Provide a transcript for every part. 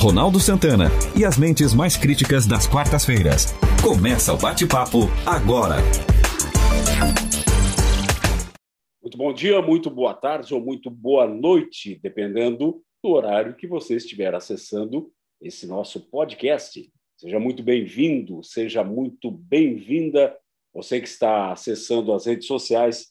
Ronaldo Santana e as mentes mais críticas das quartas-feiras. Começa o bate-papo agora. Muito bom dia, muito boa tarde ou muito boa noite, dependendo do horário que você estiver acessando esse nosso podcast. Seja muito bem-vindo, seja muito bem-vinda. Você que está acessando as redes sociais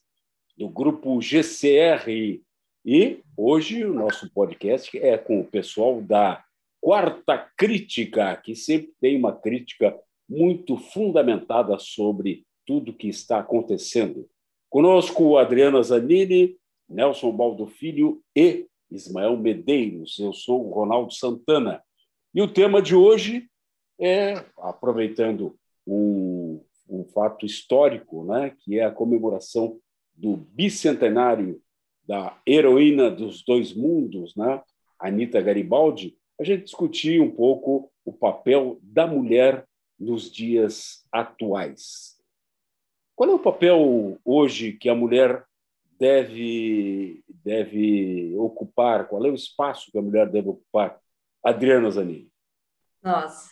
do grupo GCR. E hoje o nosso podcast é com o pessoal da Quarta Crítica, que sempre tem uma crítica muito fundamentada sobre tudo que está acontecendo. Conosco, Adriana Zanini, Nelson Baldo Filho e Ismael Medeiros. Eu sou o Ronaldo Santana. E o tema de hoje é, aproveitando um, um fato histórico, né, que é a comemoração do bicentenário da heroína dos dois mundos, né, Anita Garibaldi, a gente discutir um pouco o papel da mulher nos dias atuais. Qual é o papel hoje que a mulher deve, deve ocupar? Qual é o espaço que a mulher deve ocupar? Adriana Zanini. Nossa,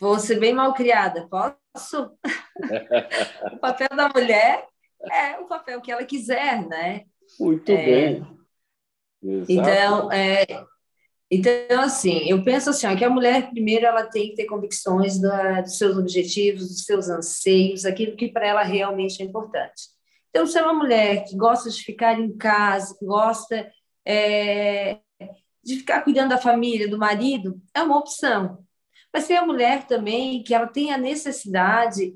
vou ser bem mal criada, posso? o papel da mulher é o papel que ela quiser, né? Muito é... bem. Exato. Então, é, então, assim, eu penso assim, ó, que a mulher, primeiro, ela tem que ter convicções da, dos seus objetivos, dos seus anseios, aquilo que para ela realmente é importante. Então, se é uma mulher que gosta de ficar em casa, que gosta é, de ficar cuidando da família, do marido, é uma opção. Mas tem a mulher também que ela tem a necessidade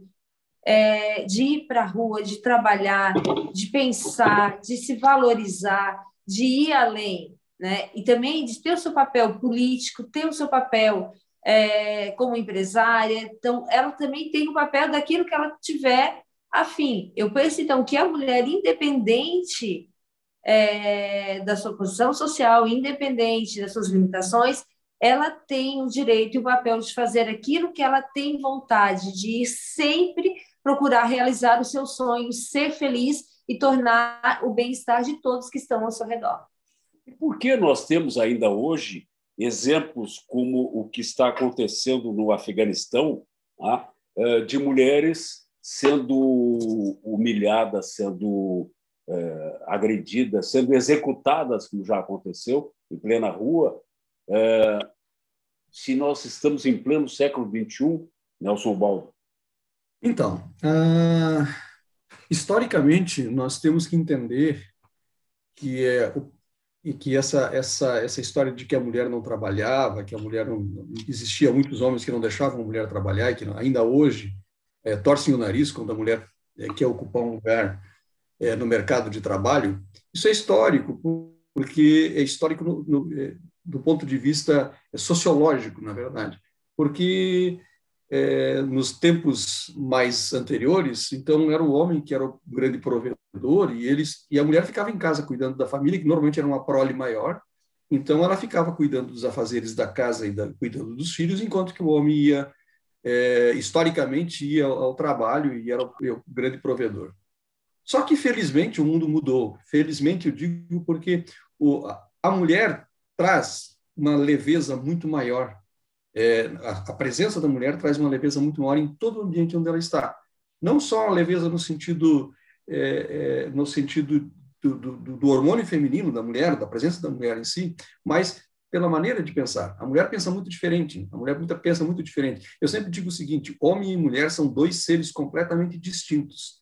é, de ir para a rua, de trabalhar, de pensar, de se valorizar, de ir além né? e também de ter o seu papel político, ter o seu papel é, como empresária. Então, ela também tem o papel daquilo que ela tiver afim. Eu penso, então, que a mulher independente é, da sua posição social, independente das suas limitações, ela tem o direito e o papel de fazer aquilo que ela tem vontade, de sempre procurar realizar os seus sonhos, ser feliz e tornar o bem-estar de todos que estão ao seu redor. E por que nós temos ainda hoje exemplos como o que está acontecendo no Afeganistão, tá? eh, de mulheres sendo humilhadas, sendo eh, agredidas, sendo executadas, como já aconteceu, em plena rua? Eh, se nós estamos em pleno século XXI, Nelson Baldo? Então, uh, historicamente, nós temos que entender que é, o e que essa essa essa história de que a mulher não trabalhava, que a mulher não existia muitos homens que não deixavam a mulher trabalhar e que ainda hoje é, torcem o nariz quando a mulher é, quer ocupar um lugar é, no mercado de trabalho. Isso é histórico porque é histórico no, no, do ponto de vista sociológico, na verdade, porque é, nos tempos mais anteriores, então era o homem que era o grande provedor e eles e a mulher ficava em casa cuidando da família, que normalmente era uma prole maior. Então ela ficava cuidando dos afazeres da casa e da, cuidando dos filhos, enquanto que o homem ia é, historicamente ia ao, ao, trabalho e era o, o grande provedor. Só que felizmente o mundo mudou. Felizmente eu digo porque o, a mulher traz uma leveza muito maior é, a, a, presença da mulher traz uma leveza muito maior em todo o ambiente onde ela está. Não só a leveza no sentido, é, é, no sentido do, do, do, hormônio feminino da mulher, da presença da mulher em si, mas pela maneira de pensar. A mulher pensa muito diferente, a mulher pensa muito diferente. Eu sempre digo o seguinte: homem e mulher são dois seres completamente distintos,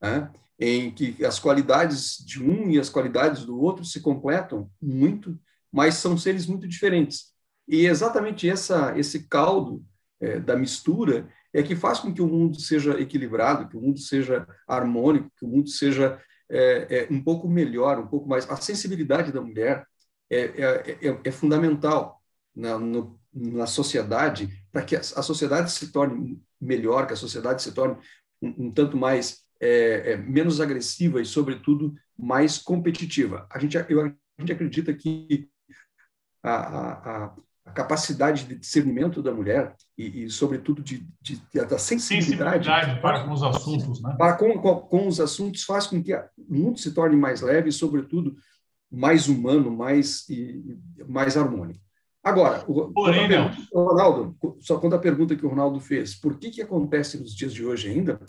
né? em que as qualidades de um e as qualidades do outro se completam muito, mas são seres muito diferentes. E exatamente essa, esse caldo é, da mistura é que faz com que o mundo seja equilibrado, que o mundo seja harmônico, que o mundo seja é, é, um pouco melhor, um pouco mais. A sensibilidade da mulher é, é, é, é fundamental na, no, na sociedade para que a, a, sociedade se torne melhor, que a sociedade se torne um, um tanto mais menos agressiva e, sobretudo, mais competitiva. A gente, eu, a gente acredita que a, a, a capacidade de discernimento da mulher e, e sobretudo, de, de, de, da sensibilidade, sensibilidade para com os assuntos, né? Para com, com, com, os assuntos faz com que o mundo se torne mais leve e, sobretudo, mais humano, mais e, mais harmônico. Agora, o, Porém, pergunta, Ronaldo, só quando a pergunta que o Ronaldo fez, por que, que acontece nos dias de hoje ainda?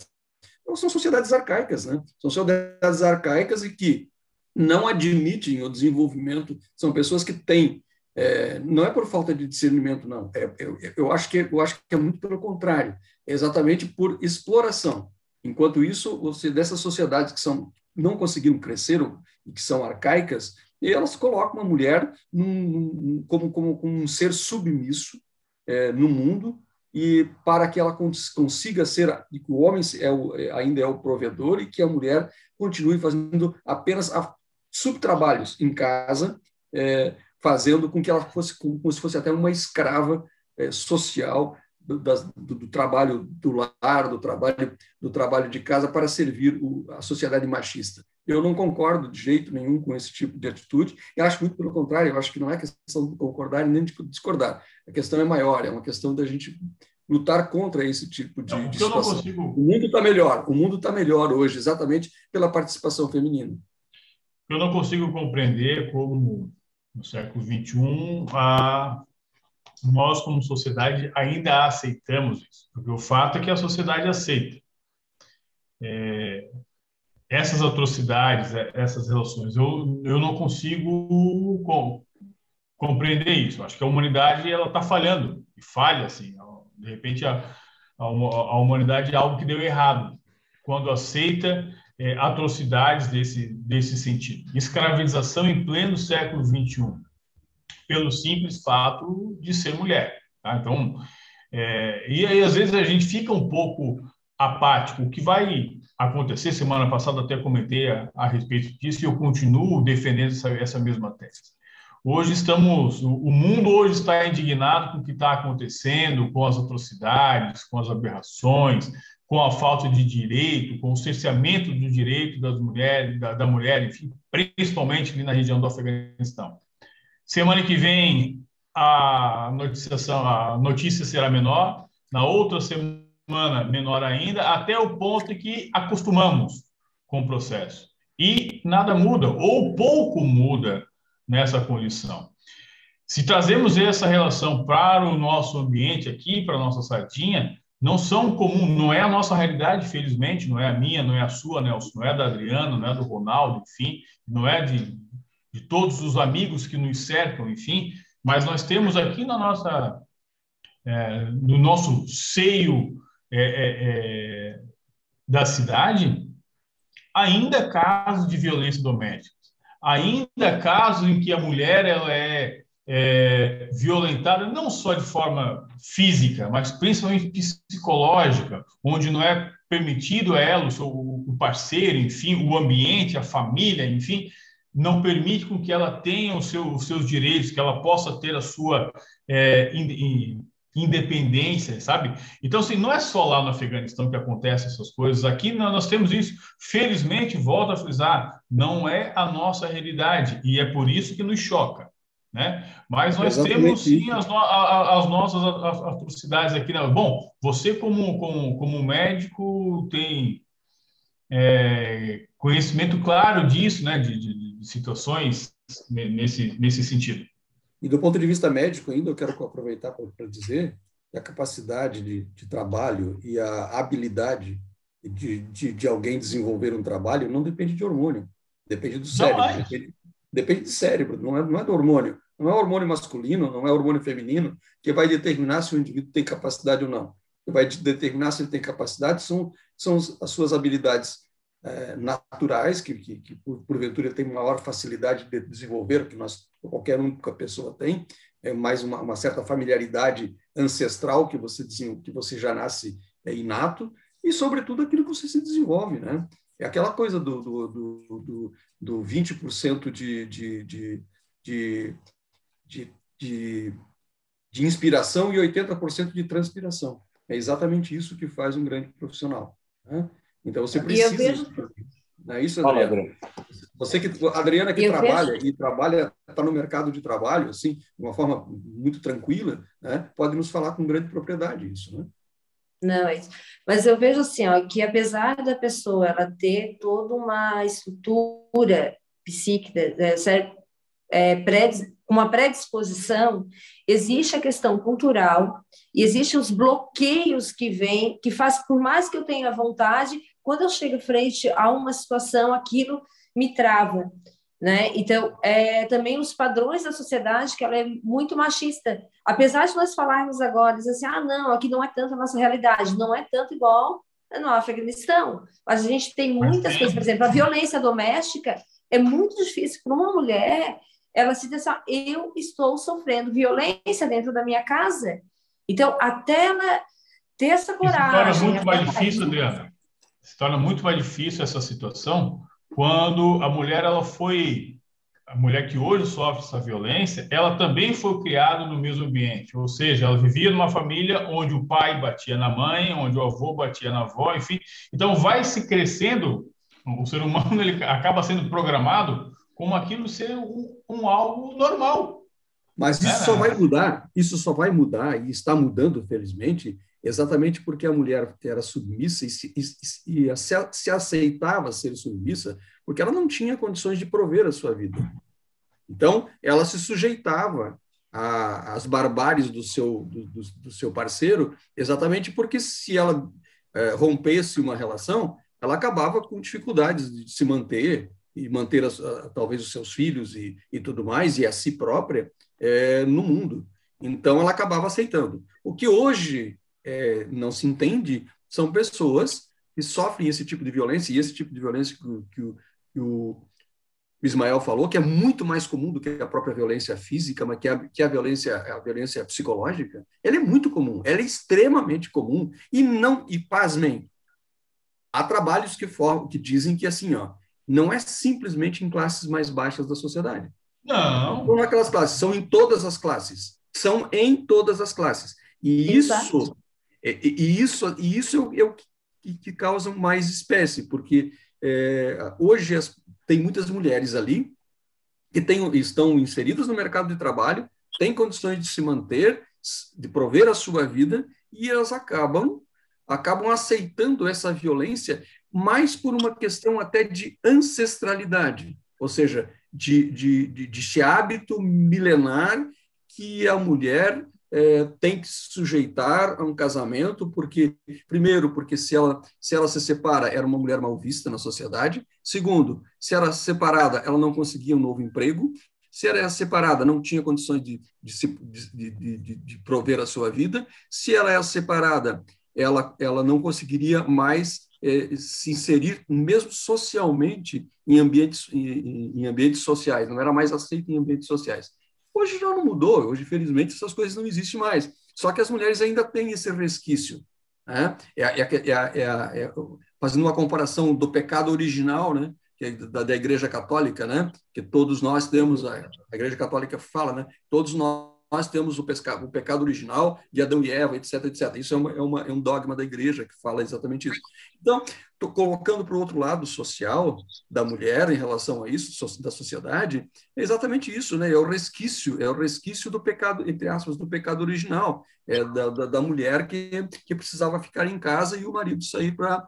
Então, são sociedades arcaicas, né? São sociedades arcaicas e que não admitem o desenvolvimento, são pessoas que têm é, não é por falta de discernimento, não. É, eu, eu, acho que, eu acho que é muito pelo contrário. É exatamente por exploração. Enquanto isso, você dessas sociedades que são não conseguiram crescer e que são arcaicas, elas colocam uma mulher num, como, como, como, um ser submisso é, no mundo e para que ela cons consiga ser, e que o homem é o, é, ainda é o provedor e que a mulher continue fazendo apenas a, subtrabalhos em casa, é, fazendo com que ela fosse como se fosse até uma escrava é, social do, do, do, trabalho do lar, do trabalho do trabalho de casa para servir o, a sociedade machista. Eu não concordo de jeito nenhum com esse tipo de atitude. E acho muito pelo contrário. Eu acho que não é questão de concordar nem de discordar. A questão é maior. É uma questão da gente lutar contra esse tipo de, não, de situação. Consigo... O mundo está melhor. O mundo está melhor hoje, exatamente pela participação feminina. Eu não consigo compreender como no século XXI, a, nós, como sociedade, ainda aceitamos isso, porque o fato é que a sociedade aceita. É, essas atrocidades, é, essas relações, eu, eu não consigo com, compreender isso. Acho que a humanidade ela está falhando, e falha, assim. De repente, a, a, a humanidade é algo que deu errado, quando aceita é, atrocidades desse, desse sentido. Escravização em pleno século XXI, pelo simples fato de ser mulher. Tá? Então, é, e aí às vezes a gente fica um pouco apático. O que vai acontecer, semana passada até comentei a, a respeito disso e eu continuo defendendo essa, essa mesma tese. Hoje estamos, o mundo hoje está indignado com o que está acontecendo, com as atrocidades, com as aberrações, com a falta de direito, com o cerceamento do direito das mulheres, da, da mulher, enfim, principalmente ali na região do Afeganistão. Semana que vem a noticiação, a notícia será menor, na outra semana menor ainda, até o ponto que acostumamos com o processo. E nada muda, ou pouco muda nessa condição. Se trazemos essa relação para o nosso ambiente aqui, para a nossa sardinha, não são comum, não é a nossa realidade, felizmente, não é a minha, não é a sua, Nelson, não é da Adriana, não é do Ronaldo, enfim, não é de, de todos os amigos que nos cercam, enfim, mas nós temos aqui na nossa, é, no nosso seio é, é, é da cidade, ainda casos de violência doméstica, ainda casos em que a mulher ela é é, violentada não só de forma física, mas principalmente psicológica, onde não é permitido a ela, o, parceiro, enfim, o ambiente, a família, enfim, não permite com que ela tenha os, seu, os seus direitos, que ela possa ter a sua é, in, independência, sabe? Então, assim, não é só lá no Afeganistão que acontecem essas coisas. Aqui nós temos isso. Felizmente, volto a frisar, não é a nossa realidade e é por isso que nos choca. Né? Mas nós Exatamente temos sim as, no, as nossas atrocidades aqui. Né? Bom, você como, como, como médico tem é, conhecimento claro disso, né? de, de, de situações nesse, nesse sentido. E do ponto de vista médico ainda, eu quero aproveitar para dizer que a capacidade de, de trabalho e a habilidade de, de, de, alguém desenvolver um trabalho não depende de hormônio, depende do cérebro. Não, depende, Depende do cérebro, não é, não é do hormônio. Não é hormônio masculino, não é hormônio feminino que vai determinar se o indivíduo tem capacidade ou não. Que vai determinar se ele tem capacidade são, são as suas habilidades é, naturais, que, que, que porventura tem maior facilidade de desenvolver, que nós, qualquer única pessoa tem, é mais uma, uma certa familiaridade ancestral que você, que você já nasce é, inato, e, sobretudo, aquilo que você se desenvolve. Né? É aquela coisa do, do, do, do, do 20% de, de, de, de, de, de, de inspiração e 80% de transpiração. É exatamente isso que faz um grande profissional. Né? Então, você precisa... Vejo... Não é isso, Adriana? Você que, a Adriana que eu trabalha vejo... e trabalha, está no mercado de trabalho, assim, de uma forma muito tranquila, né? pode nos falar com grande propriedade isso, né? Não, é mas eu vejo assim, ó, que apesar da pessoa ela ter toda uma estrutura psíquica, é, é, uma predisposição, existe a questão cultural e existem os bloqueios que vêm, que faz, por mais que eu tenha vontade, quando eu chego frente a uma situação, aquilo me trava, né? Então, é, também os padrões da sociedade, que ela é muito machista. Apesar de nós falarmos agora, dizer assim, ah, não, aqui não é tanto a nossa realidade, não é tanto igual no Afeganistão, mas a gente tem muitas coisas, por exemplo, a violência doméstica é muito difícil para uma mulher ela se assim, eu estou sofrendo violência dentro da minha casa. Então, até ela ter essa coragem... Se torna muito mais difícil, Adriana. Se torna muito mais difícil essa situação quando a mulher ela foi a mulher que hoje sofre essa violência, ela também foi criada no mesmo ambiente, ou seja, ela vivia numa família onde o pai batia na mãe, onde o avô batia na avó, enfim. Então vai se crescendo, o ser humano ele acaba sendo programado como aquilo ser um, um algo normal. Mas isso é, só vai mudar, isso só vai mudar e está mudando, felizmente, exatamente porque a mulher era submissa e, se, e, e se, se aceitava ser submissa, porque ela não tinha condições de prover a sua vida. Então, ela se sujeitava às barbáries do seu, do, do, do, seu parceiro, exatamente porque se ela é, rompesse uma relação, ela acabava com dificuldades de se manter, e manter as, talvez os seus filhos e, e tudo mais, e a si própria, é, no mundo. Então, ela acabava aceitando. O que hoje é, não se entende são pessoas que sofrem esse tipo de violência, e esse tipo de violência que, que, o, que o Ismael falou, que é muito mais comum do que a própria violência física, mas que a, que a violência a violência psicológica, ela é muito comum, ela é extremamente comum, e não, e pasmem, há trabalhos que, for, que dizem que assim, ó, não é simplesmente em classes mais baixas da sociedade. Não. Não naquelas classes, são em todas as classes. São em todas as classes. E Exato. isso, e, e, isso, e isso é o que, que causa mais espécie, porque é, hoje as, tem muitas mulheres ali que tem, estão inseridas no mercado de trabalho, têm condições de se manter, de prover a sua vida, e elas acabam acabam aceitando essa violência mais por uma questão até de ancestralidade, ou seja, de, de, de, de hábito milenar que a mulher é, tem que se sujeitar a um casamento, porque, primeiro, porque se ela, se ela se separa, era uma mulher mal vista na sociedade. Segundo, se era separada, ela não conseguia um novo emprego. Se era separada, não tinha condições de, de, de, de, de prover a sua vida. Se ela é separada, ela, ela não conseguiria mais é, se inserir, mesmo socialmente, em ambientes, em, em, ambientes sociais, não era mais aceito em ambientes sociais. Hoje já não mudou, hoje, felizmente, essas coisas não existem mais. Só que as mulheres ainda têm esse resquício. Né? É, é, é, é fazendo uma comparação do pecado original, né? é da, da Igreja Católica, né? que todos nós temos, a, a Igreja Católica fala, né? todos nós nós temos o, pesca, o pecado original de Adão e Eva, etc, etc. Isso é, uma, é, uma, é um dogma da igreja que fala exatamente isso. Então, estou colocando para o outro lado social da mulher em relação a isso, da sociedade, é exatamente isso, né? É o resquício, é o resquício do pecado, entre aspas, do pecado original, é da, da, da mulher que, que precisava ficar em casa e o marido sair para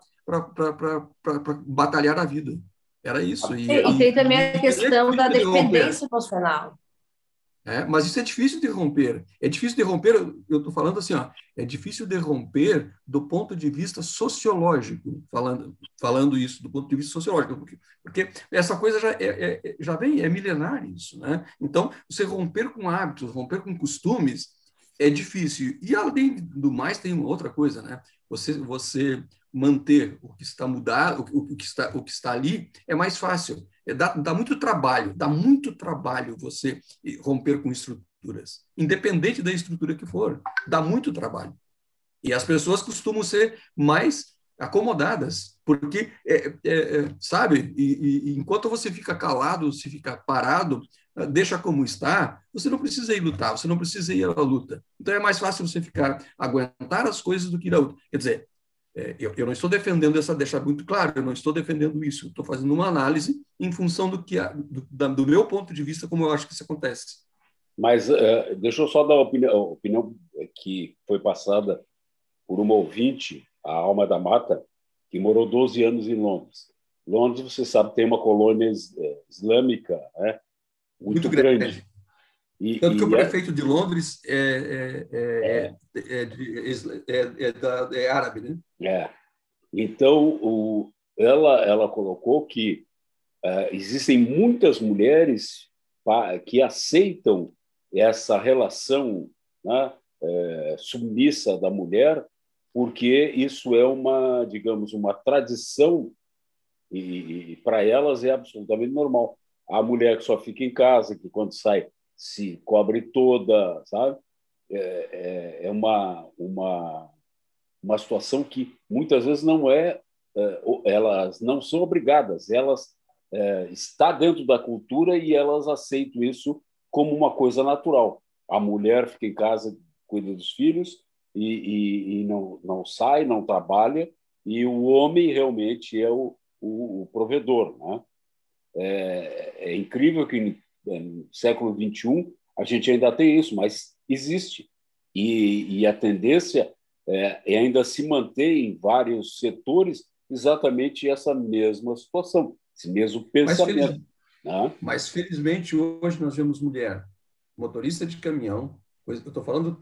batalhar a vida. Era isso. E, e, e tem também a questão da dependência emocional. É, mas isso é difícil de romper. É difícil de romper, eu estou falando assim, ó, é difícil de romper do ponto de vista sociológico, falando, falando isso do ponto de vista sociológico, porque, porque essa coisa já, é, é, já vem, é milenar isso. Né? Então, você romper com hábitos, romper com costumes, é difícil. E, além do mais, tem outra coisa, né? Você, você manter o que está mudado, o, que está, o que está ali, é mais fácil. É, dá, dá muito trabalho, dá muito trabalho você romper com estruturas, independente da estrutura que for, dá muito trabalho. E as pessoas costumam ser mais acomodadas, porque, é, é, é sabe, e, e, enquanto você fica calado, se fica parado, deixa como está, você não precisa ir lutar, você não precisa ir à luta. Então é mais fácil você ficar, aguentar as coisas do que ir à luta. Quer dizer, é, eu, eu, não estou defendendo essa, deixar muito claro, eu não estou defendendo isso, estou fazendo uma análise em função do que do, do, meu ponto de vista, como eu acho que isso acontece. Mas uh, deixa eu só dar a opinião, a opinião que foi passada por uma ouvinte, a Alma da Mata, que morou 12 anos em Londres. Londres, você sabe, tem uma colônia é, islâmica né? muito, muito grande. grande. E, Tanto que o prefeito de Londres é, é, é, da, é, árabe, né? É. Então, o, ela, ela colocou que uh, existem muitas mulheres que aceitam essa relação né, é, submissa da mulher, porque isso é uma, digamos, uma tradição e, e para elas é absolutamente normal. A mulher que só fica em casa, que quando sai se cobre toda, sabe? É, é, é uma, uma, uma situação que muitas vezes não é, é elas não são obrigadas, elas é, está dentro da cultura e elas aceitam isso como uma coisa natural. A mulher fica em casa, cuida dos filhos e, e, e não, não sai, não trabalha, e o homem realmente é o, o, o provedor. Né? É, é, incrível que no século XXI a gente ainda tem isso, mas existe. E, e a tendência é, é ainda se manter em vários setores exatamente essa mesma situação, esse mesmo pensamento. Mas, feliz... né? mas felizmente hoje nós vemos mulher motorista de caminhão, eu estou falando,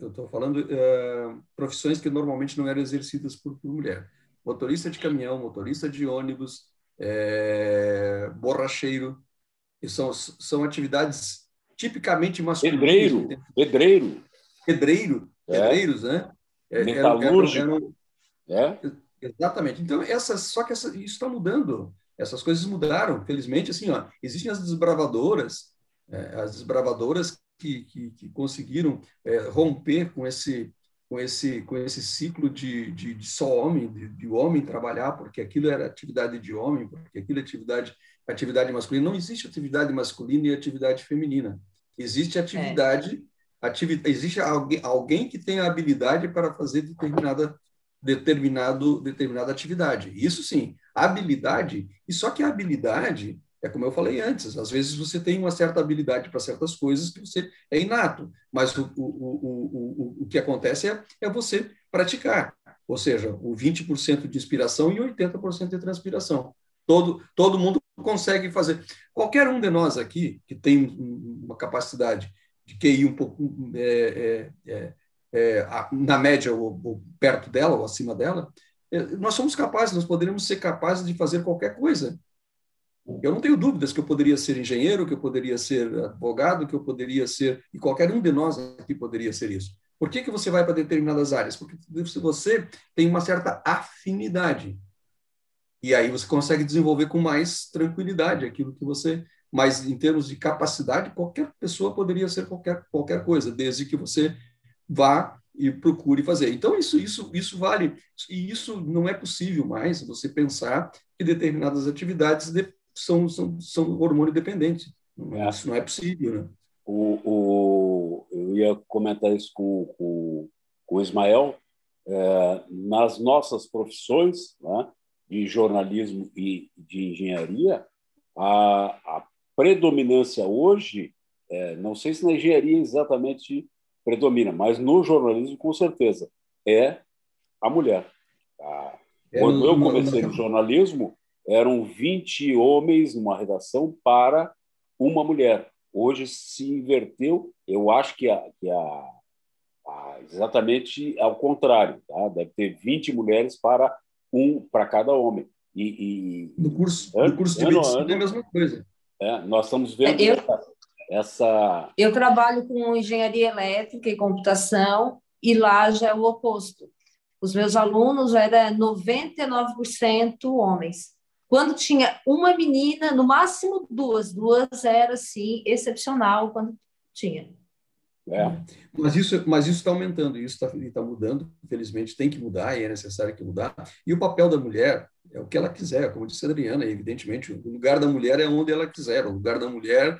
eu estou falando uh, profissões que normalmente não eram exercidas por, por mulher. Motorista de caminhão, motorista de ônibus, é, borracheiro, são, são atividades tipicamente masculinas. Pedreiro, pedreiro. Pedreiro, é. pedreiros, né? É, Metalúrgico. é? Exatamente. Então, essa, só que essa, isso está mudando. Essas coisas mudaram, felizmente. Assim, ó, existem as desbravadoras, é, as desbravadoras que, que, que conseguiram é, romper com esse com esse com esse ciclo de, de, de só homem, de, de, homem trabalhar, porque aquilo era atividade de homem, porque aquilo é atividade atividade masculina. Não existe atividade masculina e atividade feminina. Existe atividade, é. atividade existe alguém, alguém que tem a habilidade para fazer determinada determinado determinada atividade. Isso sim, habilidade. E só que a habilidade é como eu falei antes, às vezes você tem uma certa habilidade para certas coisas que você é inato, mas o, o, o, o, o que acontece é, é você praticar, ou seja, o 20% de inspiração e 80% de transpiração. Todo, todo mundo consegue fazer. Qualquer um de nós aqui que tem uma capacidade de QI um pouco é, é, é, é na média ou, ou, perto dela ou acima dela, é, nós somos capazes, nós poderíamos ser capazes de fazer qualquer coisa. Eu não tenho dúvidas que eu poderia ser engenheiro, que eu poderia ser advogado, que eu poderia ser, e qualquer um de nós aqui poderia ser isso. Por que, que você vai para determinadas áreas? Porque você tem uma certa afinidade. E aí você consegue desenvolver com mais tranquilidade aquilo que você. Mas em termos de capacidade, qualquer pessoa poderia ser qualquer, qualquer coisa, desde que você vá e procure fazer. Então, isso, isso, isso vale. E isso não é possível mais você pensar que determinadas atividades são, são, são hormônio dependentes. É. Isso não é possível, né? O, o, eu ia comentar isso com, com, com o Ismael. É, nas nossas profissões, né, de jornalismo e de engenharia, a, a predominância hoje, é, não sei se na engenharia exatamente predomina, mas no jornalismo, com certeza, é a mulher. A, é quando eu comecei no jornalismo, eram 20 homens numa redação para uma mulher. Hoje se inverteu, eu acho que, a, que a, a, exatamente ao contrário. Tá? Deve ter 20 mulheres para um para cada homem. E, e no curso, ano, no curso de ano, medicina ano, é a mesma coisa. É, nós estamos vendo eu, essa, essa. Eu trabalho com engenharia elétrica e computação, e lá já é o oposto. Os meus alunos eram 99% homens. Quando tinha uma menina, no máximo duas, duas era assim excepcional quando tinha. É. Mas isso mas isso está aumentando, isso está tá mudando, infelizmente tem que mudar e é necessário que mudar. E o papel da mulher é o que ela quiser, como disse a Adriana, evidentemente, o lugar da mulher é onde ela quiser, o lugar da mulher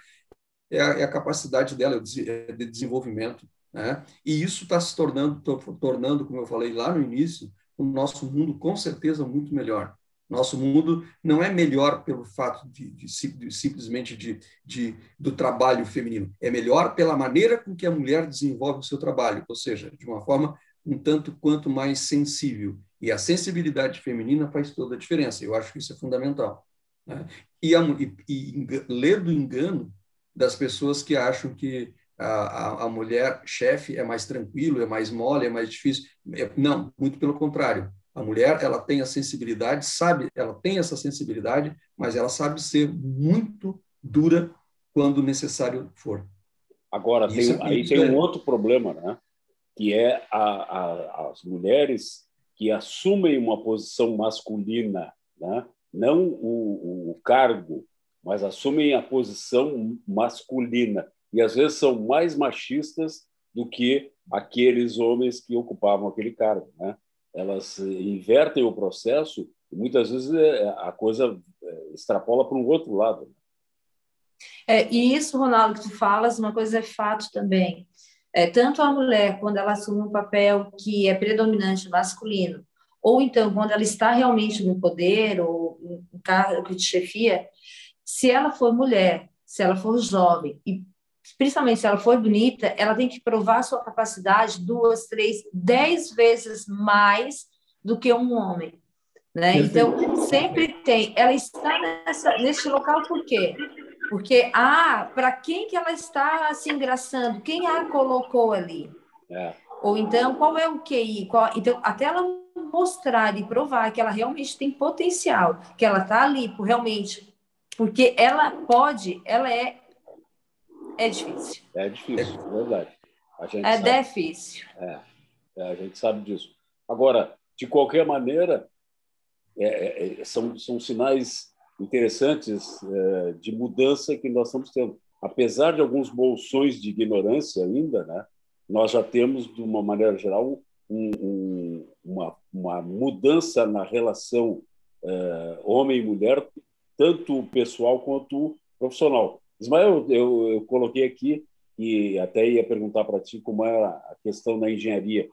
é a, é a capacidade dela de desenvolvimento. Né? E isso está se tornando, tornando, como eu falei lá no início, o nosso mundo com certeza muito melhor. Nosso mundo não é melhor pelo fato de, de, de simplesmente de, de, do trabalho feminino, é melhor pela maneira com que a mulher desenvolve o seu trabalho, ou seja, de uma forma um tanto quanto mais sensível. E a sensibilidade feminina faz toda a diferença. Eu acho que isso é fundamental. Né? E, a, e, e ler do engano das pessoas que acham que a, a, a mulher chefe é mais tranquilo, é mais mole, é mais difícil. É, não, muito pelo contrário. A mulher, ela tem a sensibilidade, sabe, ela tem essa sensibilidade, mas ela sabe ser muito dura quando necessário for. Agora, tem, é, aí tem um outro problema, né? que é a, a, as mulheres que assumem uma posição masculina, né? não o, o cargo, mas assumem a posição masculina. E às vezes são mais machistas do que aqueles homens que ocupavam aquele cargo. Né? Elas invertem o processo e muitas vezes é, a coisa é, extrapola para um outro lado. É, e isso, Ronaldo, que tu falas, uma coisa é fato também. É, tanto a mulher, quando ela assume um papel que é predominante masculino, ou então quando ela está realmente no poder ou um cargo de chefia, se ela for mulher, se ela for jovem e principalmente se ela for bonita, ela tem que provar sua capacidade duas, três, dez vezes mais do que um homem. Né? Então, sempre tem. Ela está nessa, nesse local por quê? Porque, ah, para quem que ela está se engraçando? Quem a colocou ali? É. Ou então, qual é o QI? Qual, então, até ela mostrar e provar que ela realmente tem potencial, que ela está ali por realmente, porque ela pode, ela é é difícil. É difícil, é verdade. é sabe, difícil. É, é, a gente sabe disso. Agora, de qualquer maneira, é, é, é são, são sinais interessantes é, de mudança que nós estamos tendo. Apesar de alguns bolsões de ignorância ainda, né, nós já temos, de uma maneira geral, um, um, uma, uma mudança na relação é, homem e mulher, tanto pessoal quanto profissional. Ismael, eu, eu coloquei aqui e até ia perguntar para ti como era a questão da engenharia.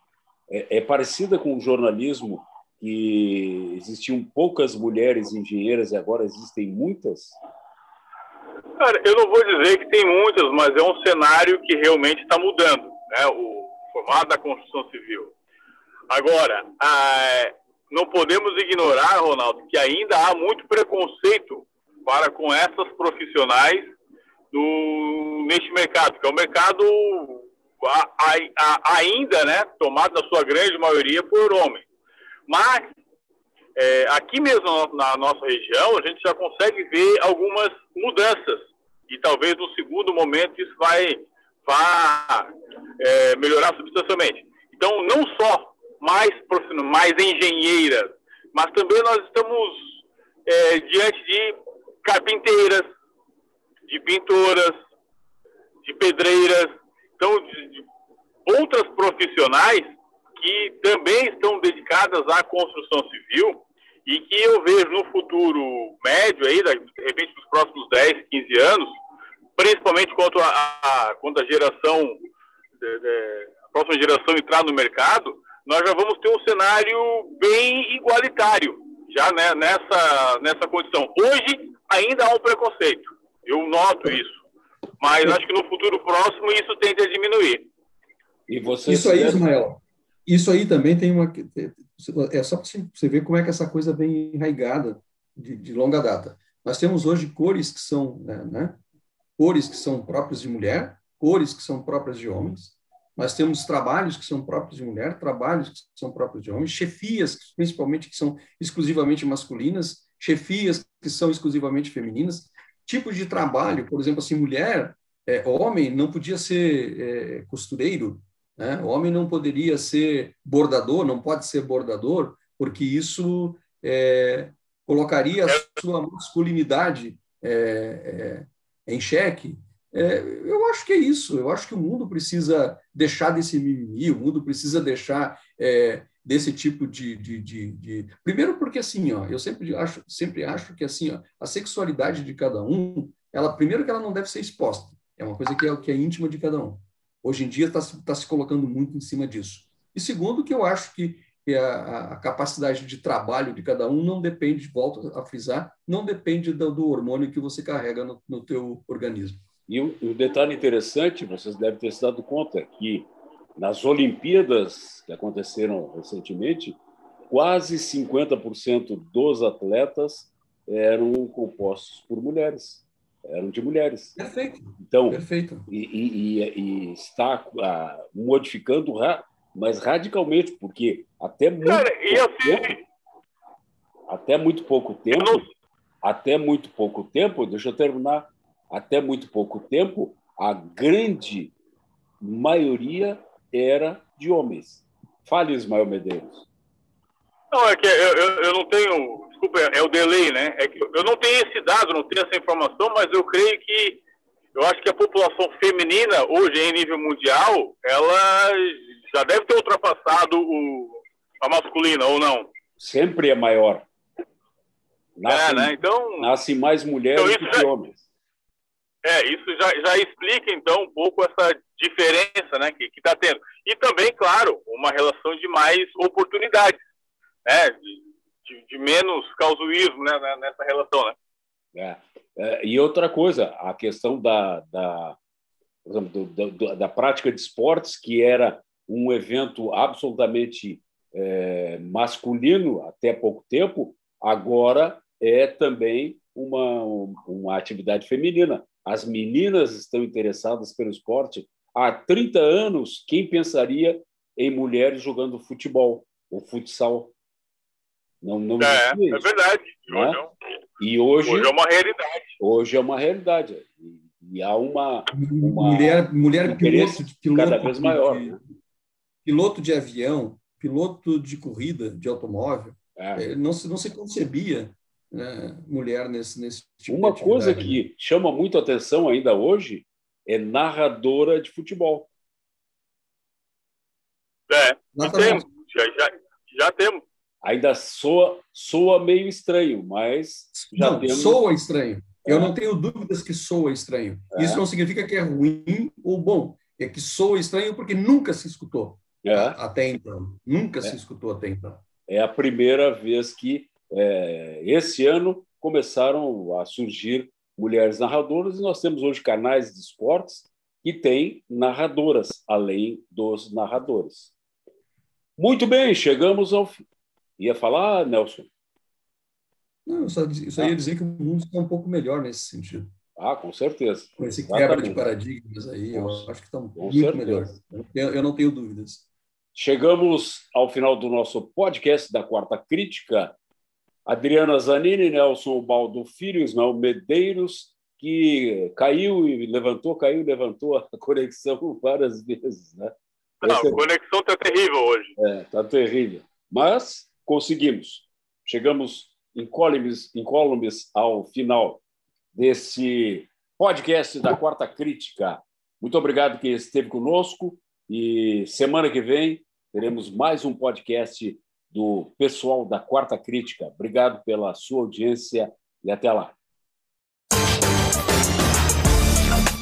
É, é, parecida com o jornalismo, que existiam poucas mulheres engenheiras e agora existem muitas? Cara, eu não vou dizer que tem muitas, mas é um cenário que realmente está mudando, né? o formato da construção civil. Agora, ah, não podemos ignorar, Ronaldo, que ainda há muito preconceito para com essas profissionais do, neste mercado, que é um mercado a, a, ainda né, tomado na sua grande maioria por homens. Mas é, aqui mesmo na nossa região, a gente já consegue ver algumas mudanças. E talvez no segundo momento isso vai, vai é, melhorar substancialmente. Então, não só mais, mais engenheiras, mas também nós estamos é, diante de carpinteiras, de pintoras, de pedreiras, então de, de outras profissionais que também estão dedicadas à construção civil e que eu vejo no futuro médio aí, de repente nos próximos 10, 15 anos, principalmente quanto a, a quando a geração de, de, a próxima geração entrar no mercado, nós já vamos ter um cenário bem igualitário já né, nessa nessa condição. Hoje ainda há um preconceito. Eu noto isso. Mas acho que no futuro próximo isso tende a diminuir. E você isso aí, Ismael, isso aí também tem uma. É só para você ver como é que essa coisa vem enraigada de, de longa data. Nós temos hoje cores que são, né, né, cores que são próprias de mulher, cores que são próprias de homens. Nós temos trabalhos que são próprios de mulher, trabalhos que são próprios de homens, chefias, principalmente, que são exclusivamente masculinas, chefias que são exclusivamente femininas tipos de trabalho, por exemplo, assim, mulher, é, homem não podia ser é, costureiro, né? homem não poderia ser bordador, não pode ser bordador, porque isso é, colocaria a sua masculinidade é, é, em xeque. É, eu acho que é isso. Eu acho que o mundo precisa deixar desse mimimi, o mundo precisa deixar desse tipo de, de, de, de, primeiro porque assim ó eu sempre acho sempre acho que assim ó, a sexualidade de cada um ela primeiro que ela não deve ser exposta é uma coisa que é que é íntima de cada um. Hoje em dia está tá se colocando muito em cima disso. E segundo que eu acho que, a, a, capacidade de trabalho de cada um não depende volto a frisar não depende do, do hormônio que você carrega no, no teu organismo. E o detalhe interessante vocês devem ter se dado conta que nas Olimpíadas que aconteceram recentemente, quase 50% dos atletas eram compostos por mulheres. eram de mulheres. Perfeito. Então, Perfeito. E, e, e está uh, modificando, mas radicalmente, porque até muito Cara, pouco assim, tempo, até muito pouco tempo, não- até muito pouco tempo, deixa eu terminar, até muito pouco tempo, a grande maioria era de homens. Fale, Ismael Medeiros. Não, é que eu, eu, eu não tenho. Desculpa, é o delay, né? É que eu não tenho esse dado, não tenho essa informação, mas eu creio que. Eu acho que a população feminina, hoje, em nível mundial, ela já deve ter ultrapassado o, a masculina, ou não? Sempre é maior. É, Nascem, né? Então, nascem mais mulheres Então, do que já- homens. É, isso já, já explica, então, um pouco essa diferença né, que está tendo. E também, claro, uma relação de mais oportunidades, né? De, de, menos causuísmo né, né, nessa relação, né? É. É, e outra coisa, a questão da, da, exemplo, do- da prática de esportes, que era um evento absolutamente é, masculino até pouco tempo, agora é também uma, uma atividade feminina. As meninas estão interessadas pelo esporte. Há 30 anos, quem pensaria em mulheres jogando futebol ou futsal? Não, não É, é isso. verdade. Né? Hoje, é E hoje, hoje é uma realidade. hoje é uma realidade. E, e há uma, uma mulher mulher piloto, de piloto cada vez maior. de- né? piloto de avião, piloto de corrida de automóvel. É. Eh, Não se, não se concebia né, mulher nesse, nesse tipo Uma de coisa que chama muito atenção ainda hoje é narradora de futebol. É, Exatamente. temos. Já, já, já temos. Ainda soa, soa meio estranho, mas já não, temos. soa estranho. Eu É. não tenho dúvidas que soa estranho. É. Isso não significa que é ruim ou bom. É que soa estranho porque nunca se escutou É, até então. Nunca É. se escutou até então. é a primeira vez que é, esse ano começaram a surgir mulheres narradoras e nós temos hoje canais de esportes que têm narradoras, além dos narradores. Muito bem, chegamos ao fim. Ia falar, Nelson? Não, eu só, eu só ia dizer que o mundo está um pouco melhor nesse sentido. Ah, com certeza. Com esse quebra de Exatamente. paradigmas aí, eu Com- acho que está muito certeza. melhor. Eu, eu não tenho dúvidas. Chegamos ao final do nosso podcast da Quarta Crítica. Adriana Zanini, Nelson Baldo Filho, Ismael Medeiros, que caiu e levantou, caiu e levantou a conexão várias vezes. Né? Não, Esse a conexão tá terrível hoje. é, tá terrível. Mas conseguimos. Chegamos incólumes, incólumes ao final desse podcast da Quarta Crítica. Muito obrigado quem esteve conosco e semana que vem teremos mais um podcast do pessoal da Quarta Crítica. Obrigado pela sua audiência e até lá.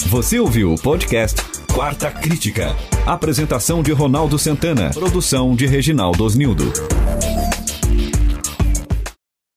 Você ouviu o podcast Quarta Crítica. Apresentação de Ronaldo Santana. Produção de Reginaldo Osnildo.